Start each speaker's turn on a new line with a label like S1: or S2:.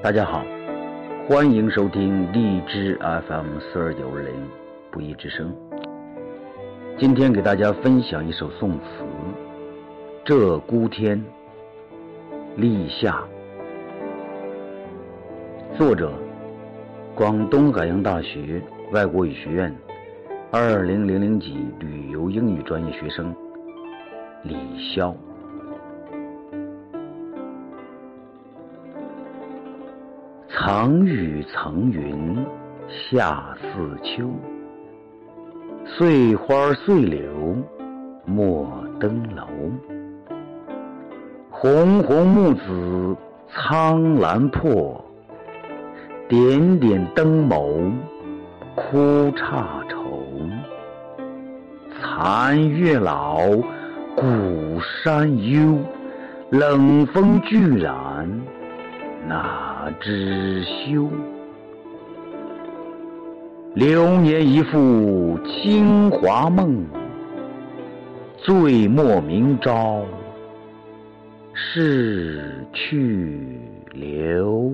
S1: 大家好，欢迎收听荔枝 FM 四二九零不一之声。今天给大家分享一首宋词《鹧鸪天》，立夏。作者：广东海洋大学外国语学院二零零零级旅游英语专业学生李潇。层雨层云下似秋，碎花碎柳莫登楼。红红木子苍兰破，点点灯眸哭姹愁。残月老，古山幽，冷风巨然。哪知休？流年一复清华梦，醉莫明朝逝去留。